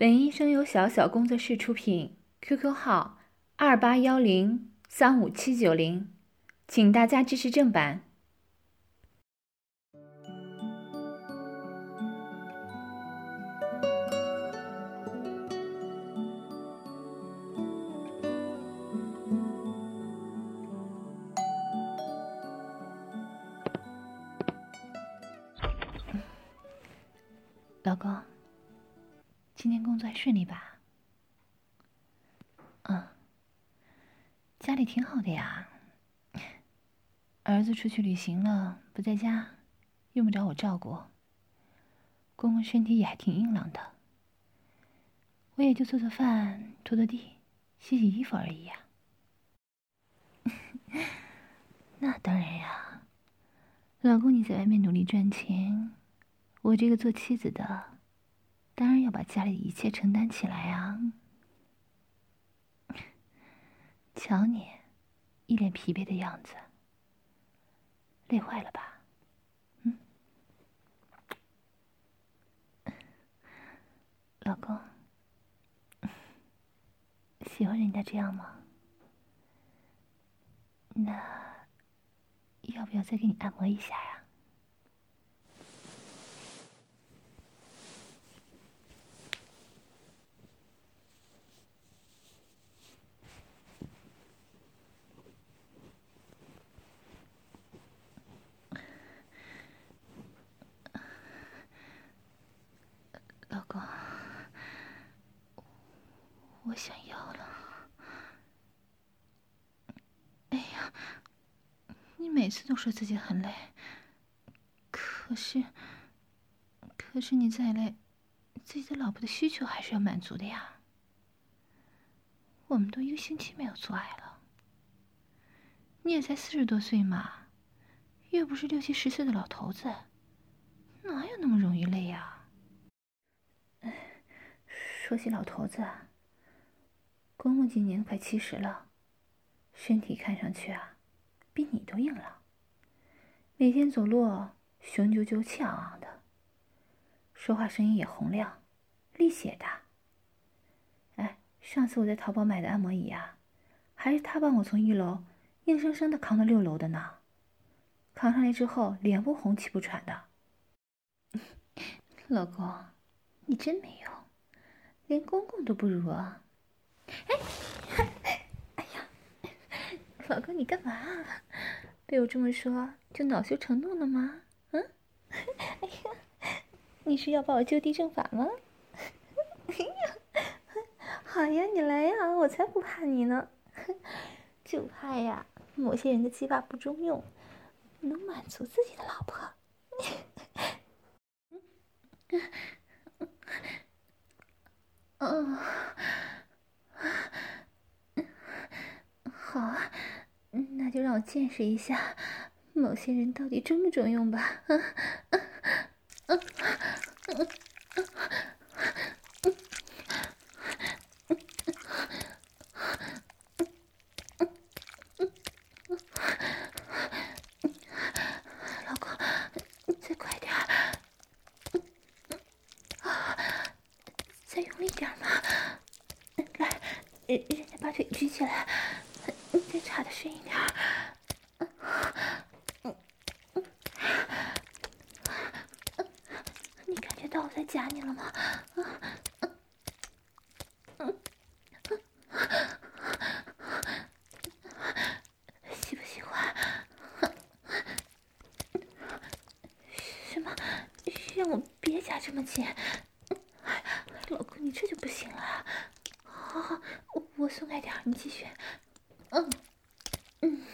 本医生由小小工作室出品，QQ 号二八幺零三五七九零，请大家支持正版。老公。今天工作还顺利吧？嗯，家里挺好的呀。儿子出去旅行了，不在家，用不着我照顾。公公身体也还挺硬朗的，我也就做做饭、拖拖地、洗洗衣服而已呀。那当然呀，老公你在外面努力赚钱，我这个做妻子的。当然要把家里的一切承担起来啊！瞧你，一脸疲惫的样子，累坏了吧？嗯，老公，喜欢人家这样吗？那要不要再给你按摩一下呀想要了。哎呀，你每次都说自己很累，可是，可是你再累，自己的老婆的需求还是要满足的呀。我们都一个星期没有做爱了，你也才四十多岁嘛，又不是六七十岁的老头子，哪有那么容易累呀？说起老头子。公公今年快七十了，身体看上去啊，比你都硬朗。每天走路雄赳赳、气昂昂的，说话声音也洪亮，力气也大。哎，上次我在淘宝买的按摩椅啊，还是他帮我从一楼硬生生的扛到六楼的呢。扛上来之后，脸不红气不喘的。老公，你真没用，连公公都不如啊！哎，老公，你干嘛？被我这么说就恼羞成怒了吗？嗯？哎呀，你是要把我就地正法吗？哎呀，好呀，你来呀，我才不怕你呢，就怕呀，某些人的鸡巴不中用，能满足自己的老婆。嗯。好啊，那就让我见识一下，某些人到底中不中用吧。嗯嗯嗯嗯嗯嗯嗯，老公，你再快点，再用力点嘛。来，人人家把腿举起来。插的深一点，嗯嗯嗯，你感觉到我在夹你了吗？嗯嗯嗯嗯，喜不喜欢？什么？让我别夹这么紧？老公，你这就不行了。好，我我松开点，你继续。嗯。嗯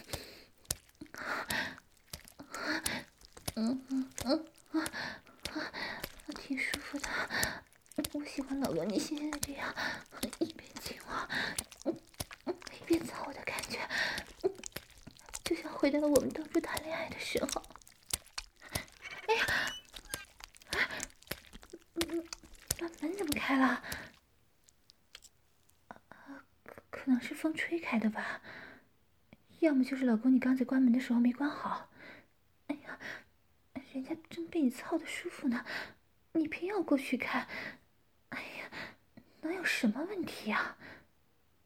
嗯嗯嗯啊，挺舒服的。我喜欢老公你现在这样，一边亲我，一边操我的感觉，就像回到了我们当初谈恋爱的时候。哎呀，啊，嗯，门怎么开了？啊，可能是风吹开的吧，要么就是老公你刚才关门的时候没关好。哎呀人家正被你操的舒服呢，你偏要过去看，哎呀，能有什么问题呀？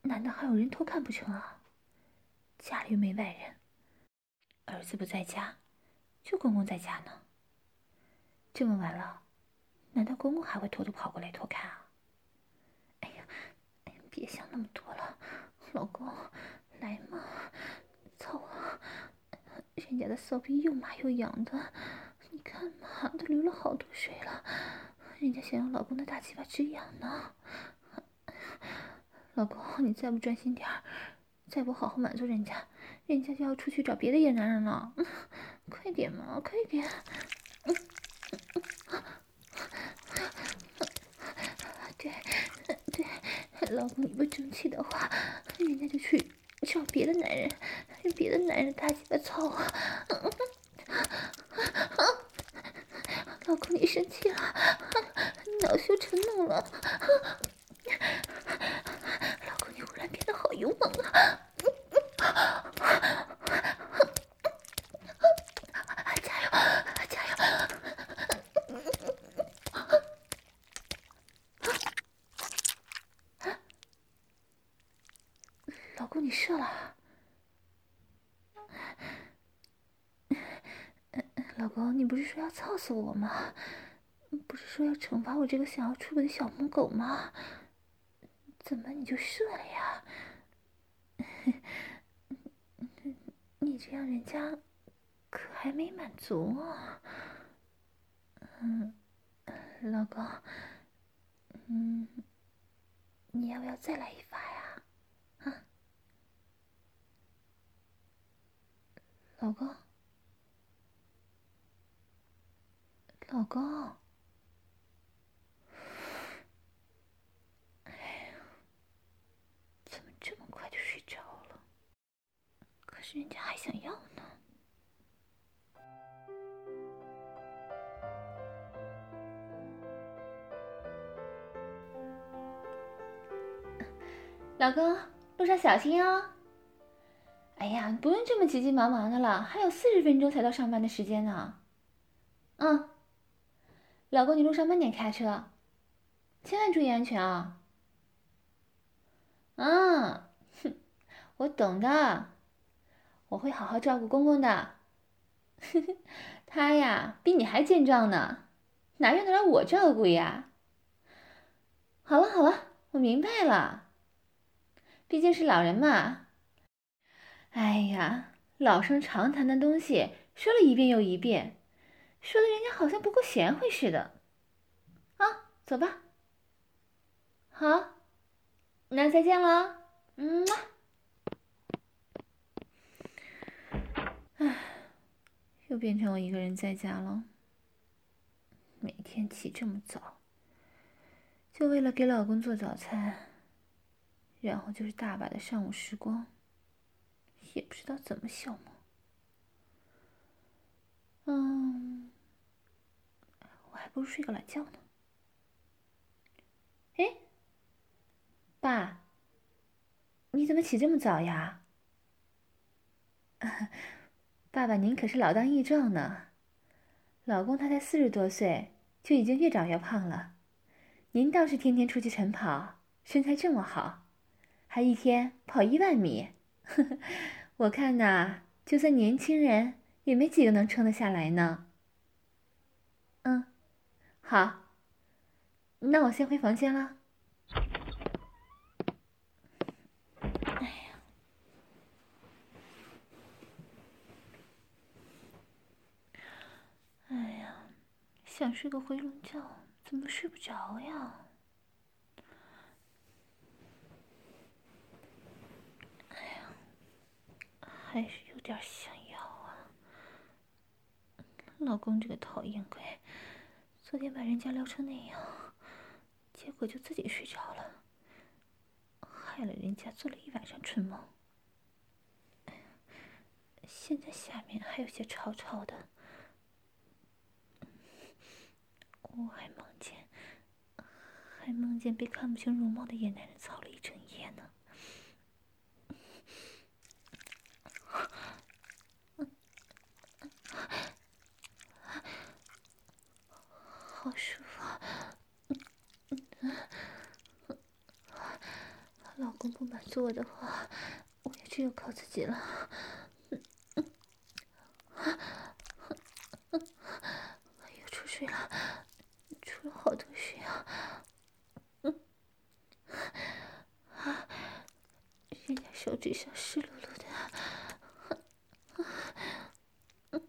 难道还有人偷看不成啊？家里又没外人，儿子不在家，就公公在家呢。这么晚了，难道公公还会偷偷跑过来偷看啊？别想那么多了，老公，来嘛，操啊！人家的骚逼又麻又痒的，你看嘛，都流了好多水了，人家想要老公的大鸡巴止痒呢。老公，你再不专心点儿，再不好好满足人家，人家就要出去找别的野男人了。快点嘛，快点！嗯对，对，老公，你不争气的话，人家就去找别的男人，用别的男人大鸡巴操我！老公，你生气了，恼羞成怒了。老公，你忽然变得好勇猛啊！加油，加油！老公，你射了？老公，你不是说要操死我吗？不是说要惩罚我这个想要出轨的小母狗吗？怎么你就射了呀？你这样人家可还没满足啊！嗯，老公，嗯，你要不要再来一发呀？啊，老公，老公。哎呀，怎么这么快就睡着了？可是人家还想要呢，老公，路上小心哦。哎呀，不用这么急急忙忙的了，还有四十分钟才到上班的时间呢。嗯，老公，你路上慢点开车，千万注意安全啊。啊，哼，我懂的。我会好好照顾公公的，他呀比你还健壮呢，哪用得着我照顾呀？好了好了，我明白了，毕竟是老人嘛。哎呀，老生常谈的东西说了一遍又一遍，说的人家好像不够贤惠似的。啊，走吧。好，那再见了，嗯。唉，又变成我一个人在家了。每天起这么早，就为了给老公做早餐，然后就是大把的上午时光，也不知道怎么消磨。嗯，不如睡个懒觉呢。哎，爸，你怎么起这么早呀？爸爸，您可是老当益壮呢。老公他才四十多岁，就已经越长越胖了。您倒是天天出去晨跑，身材这么好，还一天跑一万米。呵呵，我看呐，就算年轻人也没几个能撑得下来呢。嗯，好，那我先回房间了。哎呀，哎呀想睡个回笼觉，怎么睡不着呀？哎呀，还是有点想要啊！老公这个讨厌鬼，昨天把人家撩成那样，结果就自己睡着了，害了人家做了一晚上春梦。现在下面还有些吵吵的。我还梦见，还梦见被看不清容貌的野男人操了一整夜呢，好舒服，公不满足我的话，我也只有靠自己了。又出水了，出了好多水啊！嗯，啊，人家手指上湿漉漉的。嗯，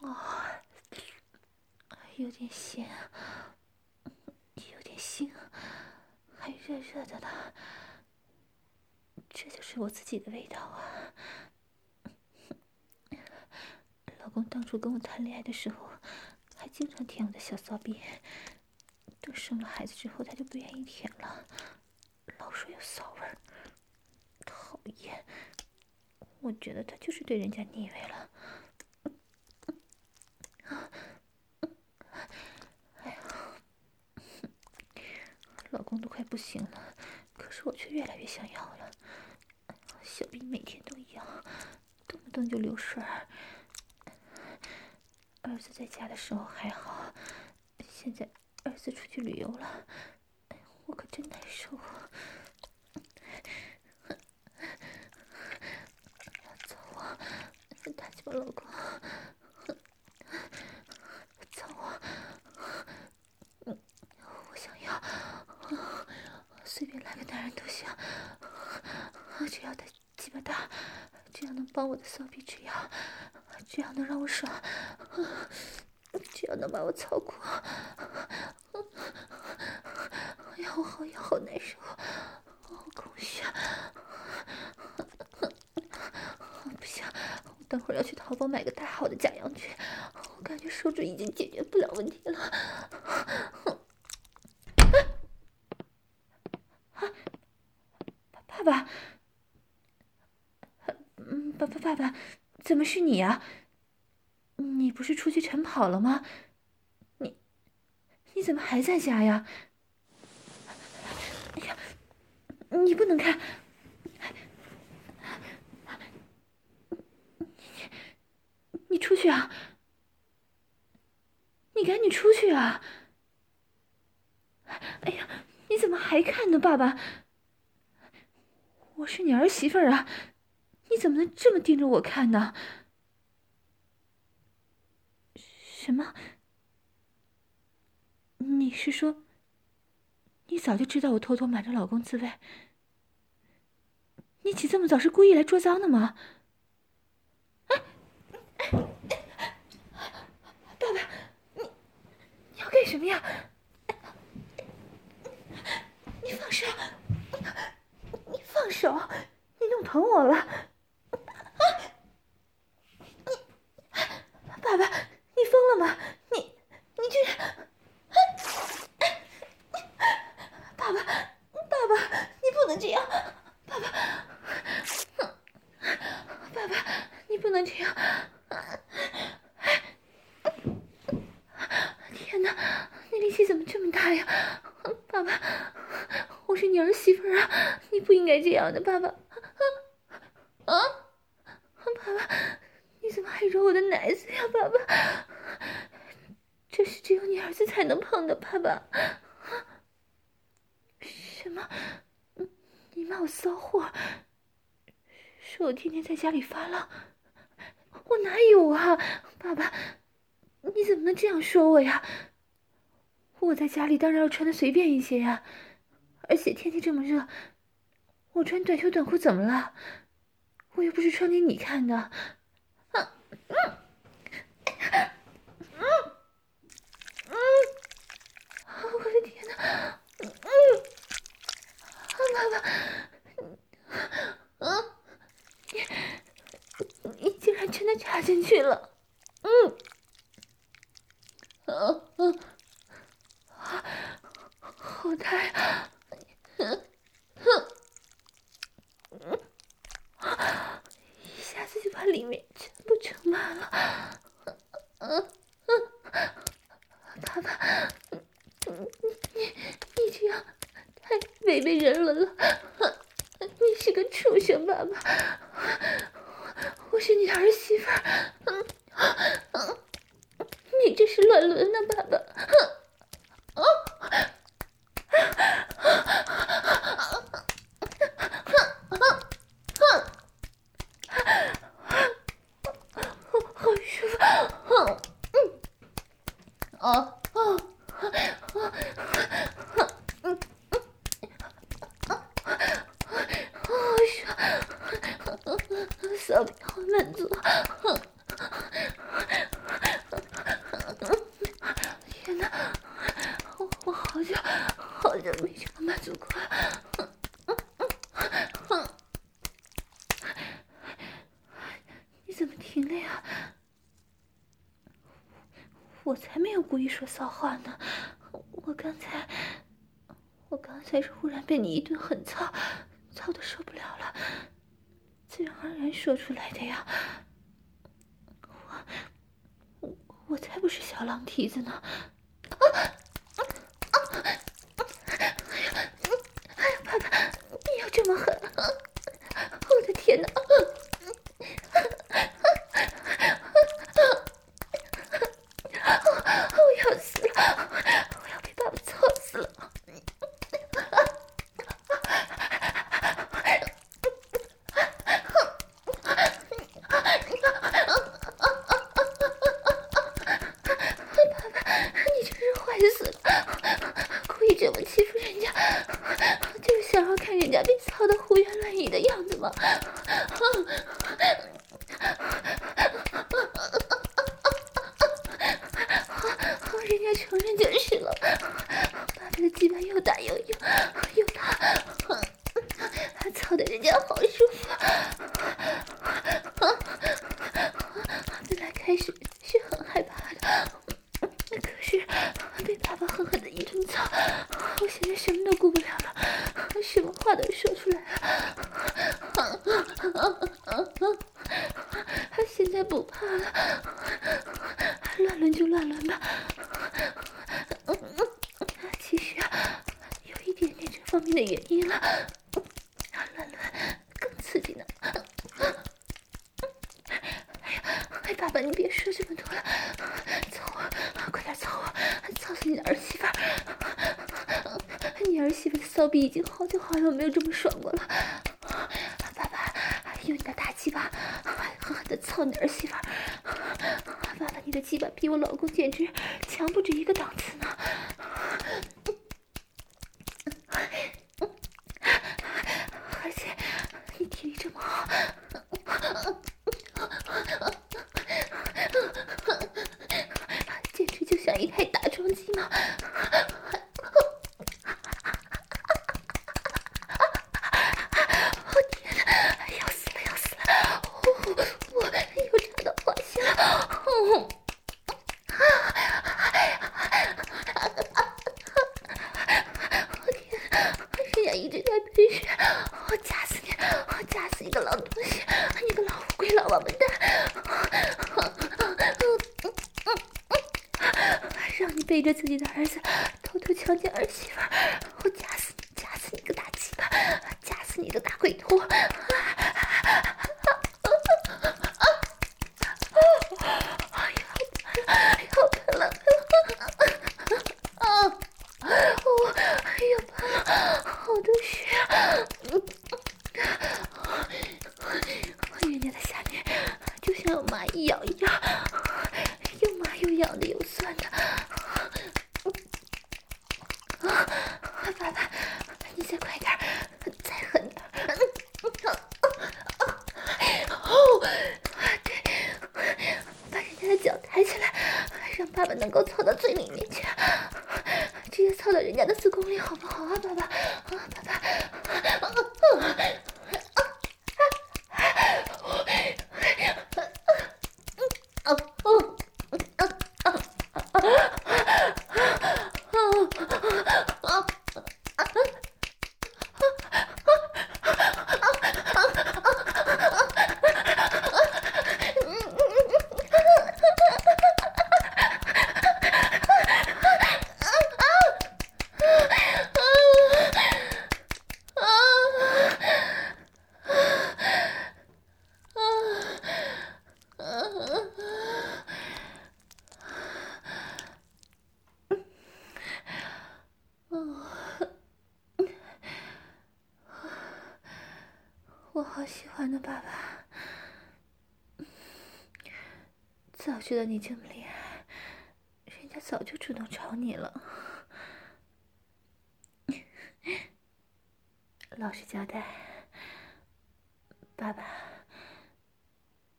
哦，有点咸，点腥，还热热的呢。这就是我自己的味道啊！老公当初跟我谈恋爱的时候，还经常舔我的小骚逼。等生了孩子之后，他就不愿意舔了，老说有骚味，讨厌！我觉得他就是对人家腻味了。老公都快不行了，可是我却越来越想要了。小臂每天都一样，动不动就流水儿。子在家的时候还好，现在儿子出去旅游了，我可真难受啊！走啊，大鸡巴老公，走啊！我想要，随便来个男人都行，只要他。鸡巴大，这样能帮我的骚逼止痒，这样能让我爽，这样能把我操哭。哎呀，我好痒，好难受，好空虚啊！不行，我等会儿要去淘宝买个大号的假阳具，我感觉手指已经解决不了问题了。啊，爸爸。爸爸，爸爸，怎么是你呀？你不是出去晨跑了吗？你，你怎么还在家呀？哎呀，你不能看，你，你出去啊！你赶紧出去啊！哎呀，你怎么还看呢，爸爸？我是你儿媳妇啊！你怎么能这么盯着我看呢？什么？你是说，你早就知道我偷偷瞒着老公自慰？你起这么早是故意来捉脏的吗？爸爸，你你要干什么呀？你放手！你放手！你弄疼我了！爸爸，你疯了吗？你，你居然……爸爸，爸爸，你不能这样！爸爸，爸爸，你不能这样！天哪，你力气怎么这么大呀？爸爸，我是你儿媳妇啊，你不应该这样的，爸爸。啊，爸爸。你怎么还揉我的奶子呀，爸爸？这是只有你儿子才能碰的，爸爸。什么？你骂我骚货？说我天天在家里发浪？我哪有啊，爸爸？你怎么能这样说我呀？我在家里当然要穿的随便一些呀，而且天气这么热，我穿短袖短裤怎么了？我又不是穿给你看的。嗯，嗯，嗯，我的天哪！嗯，爸爸，嗯，你你竟然真的插进去了，嗯，啊啊，啊，好大呀！嗯，哼，嗯，一下子就把里面。不成满了，嗯嗯，爸爸，你你你这样太违背人伦了，你是个畜生，爸爸，我是你儿媳妇，嗯嗯，你这是乱伦呢，爸爸，嗯啊啊啊啊！嗯啊好爽，骚逼好满足。天哪，我我好久好久没这么满足过。你怎么停了呀？我才没有故意说骚话呢，我刚才，我刚才是忽然被你一顿狠操，操的受不了了，自然而然说出来的呀。我，我，我才不是小狼蹄子呢！啊啊啊！哎呀，哎呀，爸爸，你要这么狠？我的天哪！现在不怕了，乱伦就乱伦吧。其实啊，有一点点这方面的原因了。乱伦更刺激呢。哎，爸爸，你别说这么多了，走啊，快点走啊，操死你的儿媳妇。你儿媳妇的骚逼已经好久好久没有这么爽过了。ほ、ほんとだ…ほ、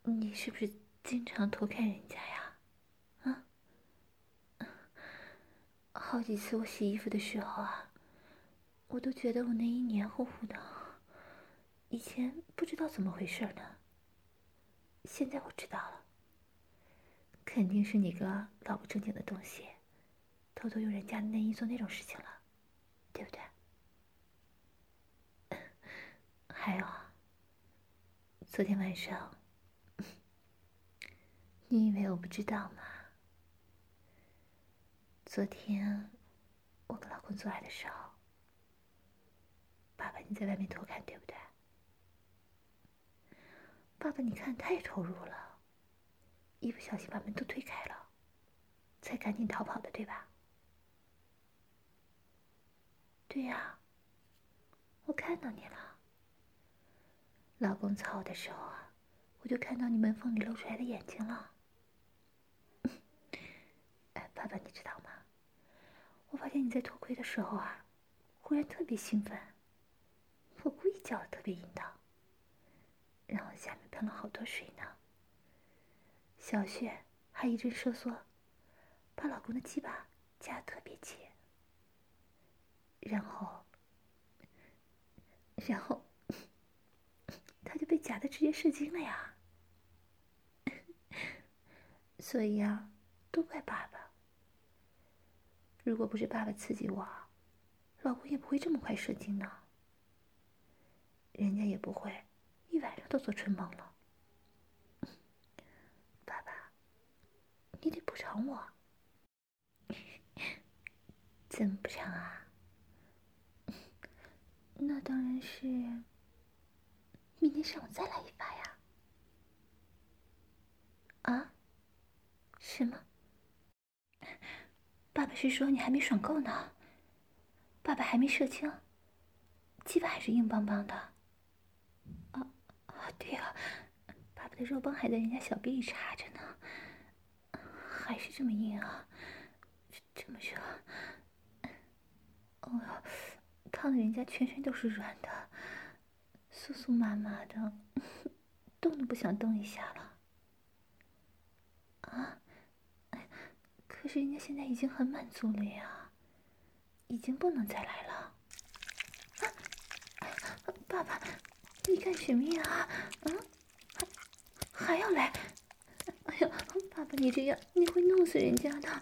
你是不是经常偷看人家呀？啊？好几次我洗衣服的时候啊，我都觉得我内衣黏糊糊的。以前不知道怎么回事呢，现在我知道了，肯定是你个老不正经的东西，偷偷用人家的内衣做那种事情了，对不对？还有，昨天晚上，你以为我不知道吗？昨天我跟老公做爱的时候，爸爸你在外面偷看，对不对？爸爸，你看太投入了，一不小心把门都推开了，才赶紧逃跑的，对吧？对呀，我看到你了。老公操我的时候啊，我就看到你门缝里露出来的眼睛了。哎，爸爸，你知道吗？我发现你在脱盔的时候啊，忽然特别兴奋。我故意叫的特别淫荡，然后下面喷了好多水呢。小穴还一阵收缩，把老公的鸡巴夹得特别紧。然后，然后。他就被夹的直接射精了呀！所以啊，都怪爸爸。如果不是爸爸刺激我，老公也不会这么快射精呢。人家也不会一晚上都做春梦了。爸爸，你得补偿我。怎么补偿啊？那当然是。明天上午再来一发呀！啊？什么？爸爸是说你还没爽够呢？爸爸还没射精，鸡巴还是硬邦邦的。啊啊，对啊，爸爸的肉棒还在人家小臂里插着呢，还是这么硬啊，这么热。哦哟，烫的人家全身都是软的。酥酥麻麻的，动都不想动一下了。啊！可是人家现在已经很满足了呀，已经不能再来了。啊！爸爸，你干什么呀？啊，还还要来？哎呀，爸爸，你这样你会弄死人家的。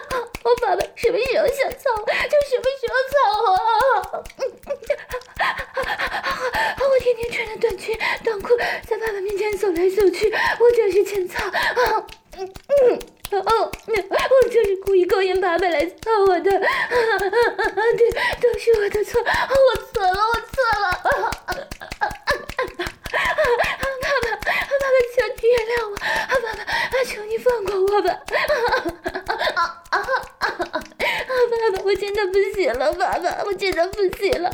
前走来走去，我学什么我就是欠操。嗯嗯爸爸来操我的，对，都是我的错，我错了，我错了，爸爸，爸爸，求你原谅我，爸爸，求你放过我吧，爸爸，我真的不行了，爸爸，我真的不行了。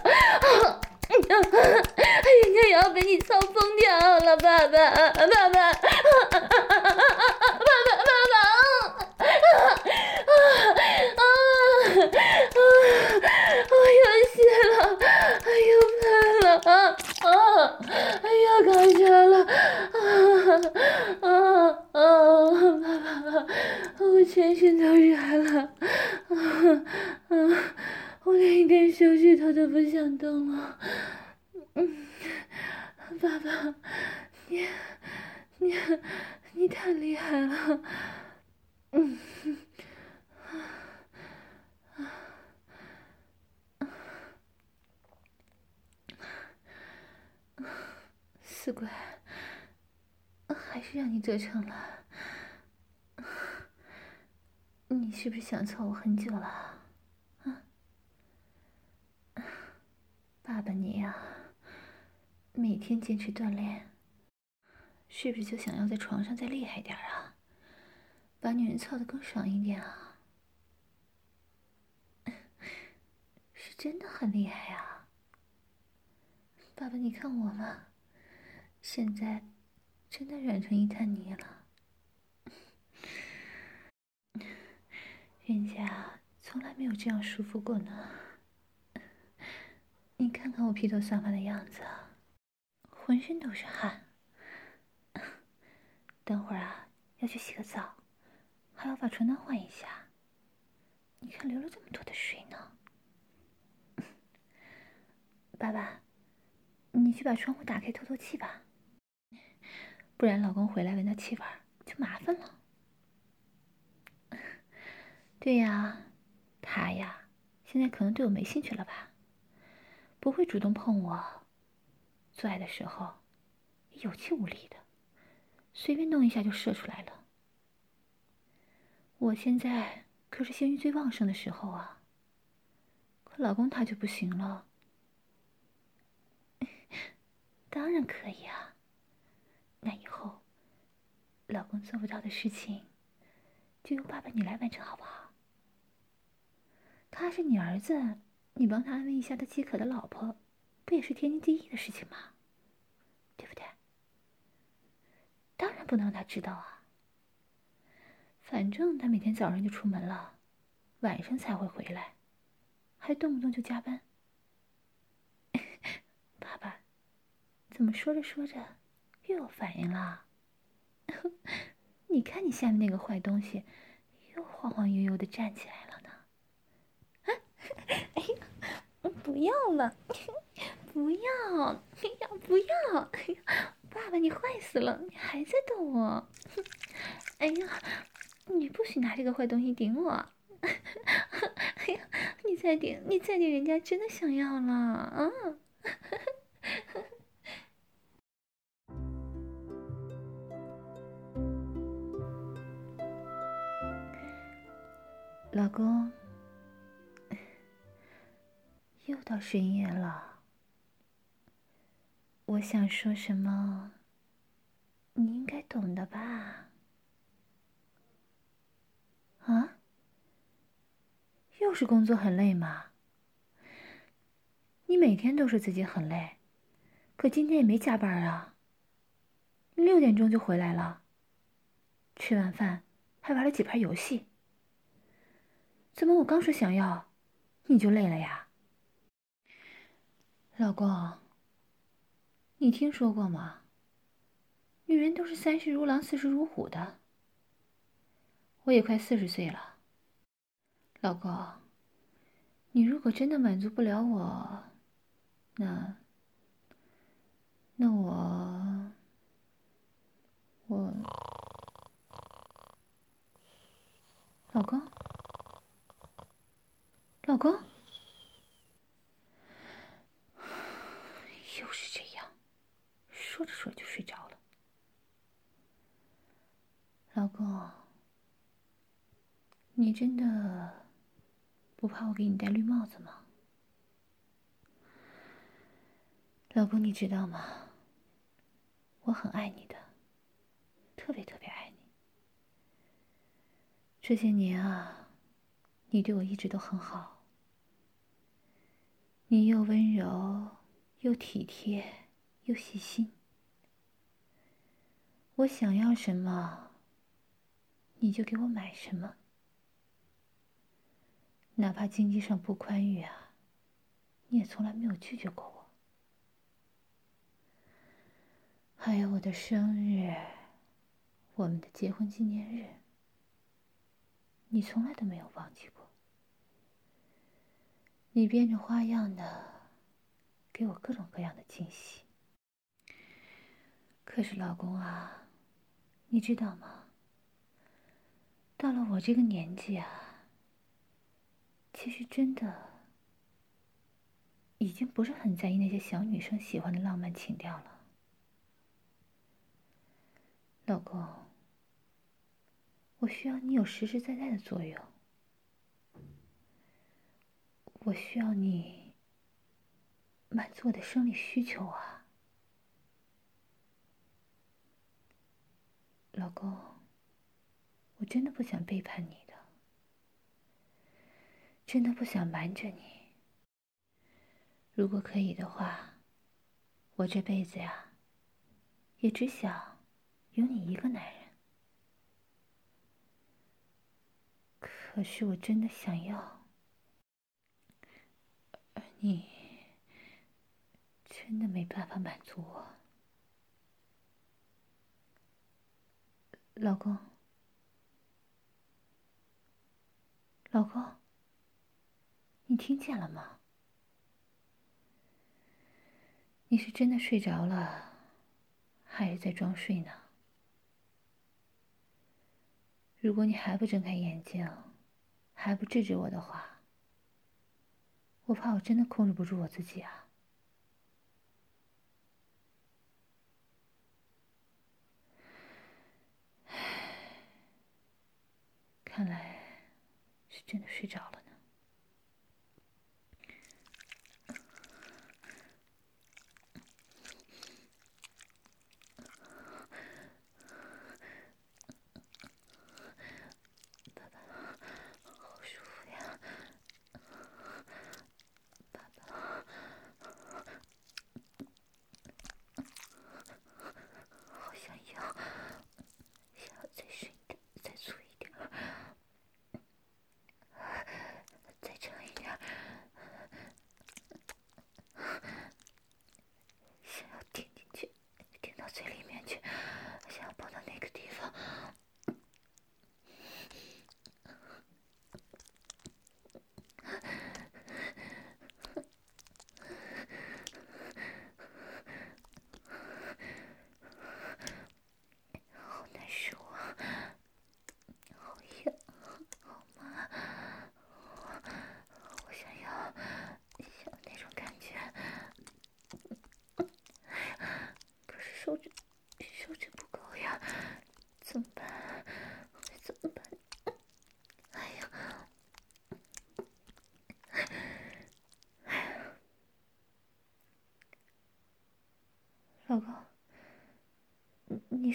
人家也要被你操疯掉了，爸爸，爸爸，爸爸，爸爸，爸爸，啊啊啊！我有血了，又喷了，啊啊！又搞笑了，啊啊啊！爸爸，我全身都热了，啊啊！我连一根手指头都不想动了，嗯，爸爸，你，你，你太厉害了，嗯，啊，啊，死鬼，还是让你得逞了，你是不是想操我很久了？啊？爸爸，你呀，每天坚持锻炼，是不是就想要在床上再厉害点啊？把女人操的更爽一点啊？是真的很厉害啊！爸爸，你看我嘛，现在真的软成一滩泥了，人家从来没有这样舒服过呢。你看看我披头散发的样子，浑身都是汗。等会儿啊，要去洗个澡，还要把床单换一下。你看流了这么多的水呢。爸爸，你去把窗户打开透透气吧，不然老公回来闻到气味就麻烦了。对呀，他呀，现在可能对我没兴趣了吧？不会主动碰我，做爱的时候有气无力的，随便弄一下就射出来了。我现在可是性欲最旺盛的时候啊，可老公他就不行了。当然可以啊，那以后老公做不到的事情，就由爸爸你来完成，好不好？他是你儿子。你帮他安慰一下他饥渴的老婆，不也是天经地义的事情吗？对不对？当然不能让他知道啊。反正他每天早上就出门了，晚上才会回来，还动不动就加班。爸爸，怎么说着说着又有反应了？你看你下面那个坏东西，又晃晃悠悠的站起来了呢。啊哎呀，不要了，不要，哎呀，不要，爸爸你坏死了，你还在逗我，哎呀，你不许拿这个坏东西顶我，哎呀，你再顶，你再顶，人家真的想要了啊！老公。到深夜了，我想说什么，你应该懂的吧？啊？又是工作很累吗？你每天都说自己很累，可今天也没加班啊。六点钟就回来了，吃完饭还玩了几盘游戏。怎么我刚说想要，你就累了呀？老公，你听说过吗？女人都是三十如狼，四十如虎的。我也快四十岁了。老公，你如果真的满足不了我，那……那我……我……老公，老公。说着说着就睡着了，老公，你真的不怕我给你戴绿帽子吗？老公，你知道吗？我很爱你的，特别特别爱你。这些年啊，你对我一直都很好。你又温柔，又体贴，又细心。我想要什么，你就给我买什么。哪怕经济上不宽裕啊，你也从来没有拒绝过我。还有我的生日，我们的结婚纪念日，你从来都没有忘记过。你变着花样的给我各种各样的惊喜。可是老公啊，你知道吗？到了我这个年纪啊。其实真的，已经不是很在意那些小女生喜欢的浪漫情调了，老公。我需要你有实实在在的作用，我需要你满足我的生理需求啊，老公。我真的不想背叛你的。真的不想瞒着你。如果可以的话，我这辈子呀，也只想有你一个男人。可是我真的想要，而你真的没办法满足我，老公，老公。你听见了吗？你是真的睡着了，还是在装睡呢？如果你还不睁开眼睛，还不制止我的话，我怕我真的控制不住我自己啊！唉，看来是真的睡着了。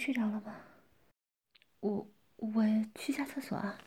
睡着了吗？我我去下厕所啊。